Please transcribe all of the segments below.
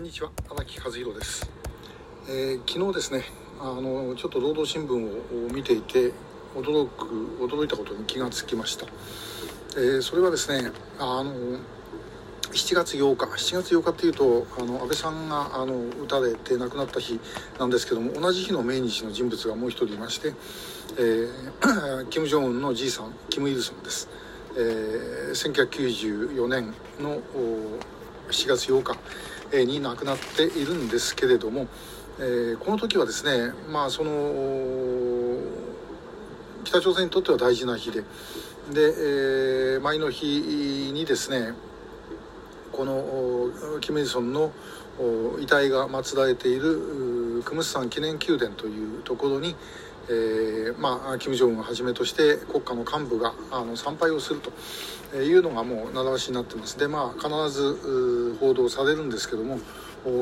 こんにちは。荒木和弘です、えー、昨日ですねあのちょっと労働新聞を見ていて驚く驚いたことに気がつきました、えー、それはですねあの7月8日。7月8日っていうとあの安倍さんがあの撃たれて亡くなった日なんですけども同じ日の命日の人物がもう一人いまして、えー、金正恩のじいさんキム・イルソンです、えー、1994年の7月8日。に亡くなっているんですけれども、えー、この時はですね、まあ、その北朝鮮にとっては大事な日でで、えー、前の日にですねこのキム・イルソンの遺体が祀られているクムスサン記念宮殿というところに、えー、まあ、金正恩をはじめとして国家の幹部があの参拝をするというのがもう習わしになってます。でまあ必ず報道されるんですけども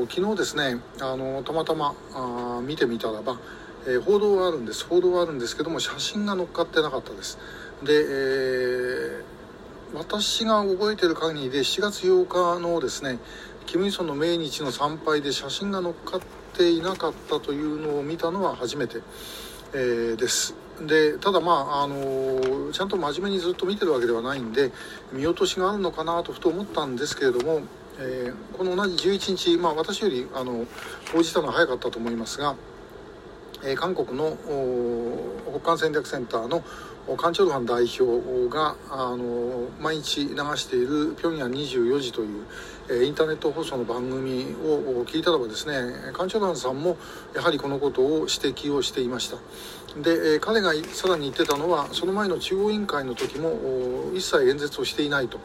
昨日ですねあのたまたまあ見てみたらば、えー、報道はあるんです。報道はあるんですけども写真が載っかってなかったです。で、えー、私が覚えてる限りで7月8日のですねキム・イソンの命日の参拝で写真が載っかっていなかったというのを見たのは初めてえー、です。でただまあ、あのー、ちゃんと真面目にずっと見てるわけではないんで見落としがあるのかなとふと思ったんですけれども、えー、この同じ11日、まあ、私よりあの報じたのは早かったと思いますが、え、韓国の北韓戦略センターのカン・チョルハン代表があの毎日流している「平壌24時」という、え、インターネット放送の番組を聞いたらばですねカン・チョルハンさんもやはりこのことを指摘をしていましたで、え、彼がさらに言ってたのはその前の中央委員会の時も一切演説をしていないと。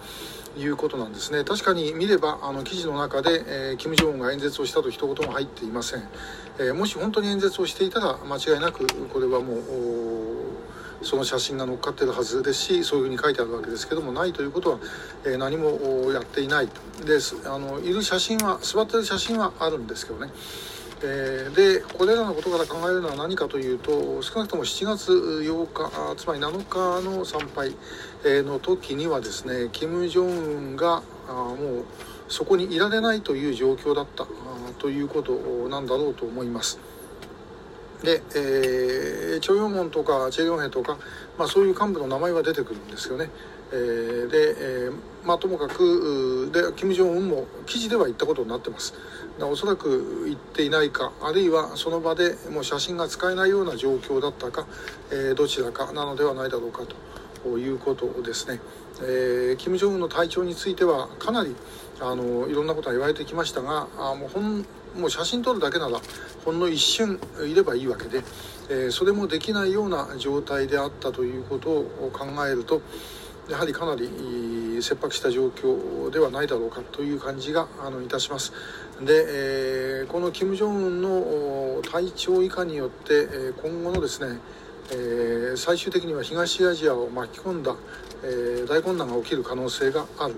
いうことなんですね。確かに見ればあの記事の中で、えー、金正恩が演説をしたと一言も入っていません、えー、もし本当に演説をしていたら間違いなくこれはもうその写真が載っかってるはずですしそういうふうに書いてあるわけですけどもないということは、えー、何もやっていないです。あのいる写真は座ってる写真はあるんですけどね。えー、でこれらのことから考えるのは何かというと少なくとも7月8日つまり7日の参拝の時にはですね金正恩がもうそこにいられないという状況だったということなんだろうと思います。で、えー、チョ・ヨンモンとかチェ・ヨンヘとか、まあ、そういう幹部の名前は出てくるんですよね。えー、で、えー、まあ、ともかくで金正恩も記事では言ったことになってますおそらく言っていないかあるいはその場でもう写真が使えないような状況だったか、えー、どちらかなのではないだろうかとということですね、えー、金正恩の体調についてはかなりあのいろんなことが言われてきましたがあもうほんもう写真撮るだけならほんの一瞬いればいいわけで、えー、それもできないような状態であったということを考えるとやはりかなり切迫した状況ではないだろうかという感じがあのいたします。で、えー、この金正恩の体調以下によって、え今後のですね、えー、最終的には東アジアを巻き込んだ、えー、大混乱が起きる可能性がある。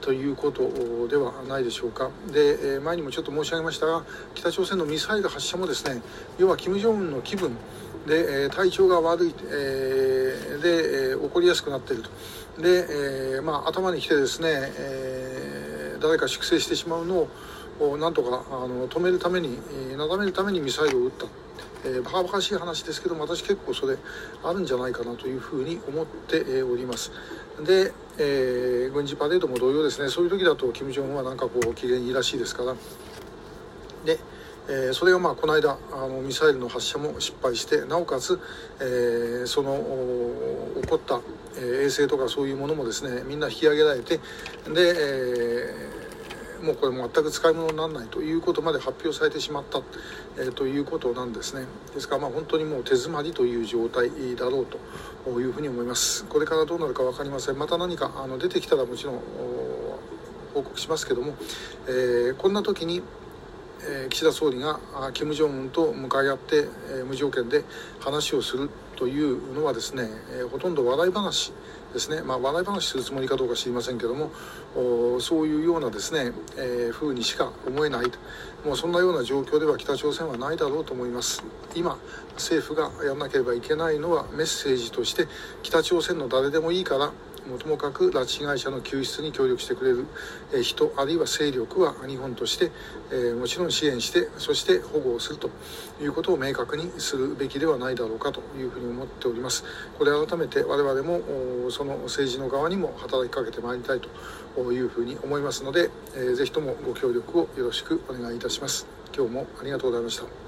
ということではないでしょうかで前にもちょっと申し上げましたが北朝鮮のミサイル発射もですね要は金正恩の気分で体調が悪いで起こりやすくなっているとで、まあ、頭にきてですね誰か粛清してしまうのをなんとかあの止めるためになだめるためにミサイルを撃ったえー、バカバカしい話ですけど私結構それあるんじゃないかなというふうに思っております。で、えー、軍事パレードも同様ですね。そういう時だと金正恩はなんかこう機嫌いいらしいですから。で、えー、それがまあこの間あのミサイルの発射も失敗してなおかつ、え、その起こった、え、衛星とかそういうものもですねみんな引き上げられてで、えーもうこれ全く使い物にならないということまで発表されてしまった、え、ということなんですね。ですからまあ本当にもう手詰まりという状態だろうというふうに思います。これからどうなるか分かりません。また何かあの出てきたらもちろん報告しますけども、えー、こんな時にえ岸田総理が金正恩と向かい合って、え無条件で話をする。というのはですね、えほとんど笑い話ですね、まあ、笑い話するつもりかどうか知りませんけどもそういうようなですね、えー、風にしか思えないと。もうそんなような状況では北朝鮮はないだろうと思います。今政府がやらなければいけないのはメッセージとして北朝鮮の誰でもいいからともかく拉致被害者の救出に協力してくれる人あるいは勢力は日本として、えもちろん支援してそして保護をするということを明確にするべきではないだろうかというふうに思っております。これ改めて我々もその政治の側にも働きかけてまいりたいというふうに思いますので、えー、ぜひともご協力をよろしくお願いいたします。今日もありがとうございました。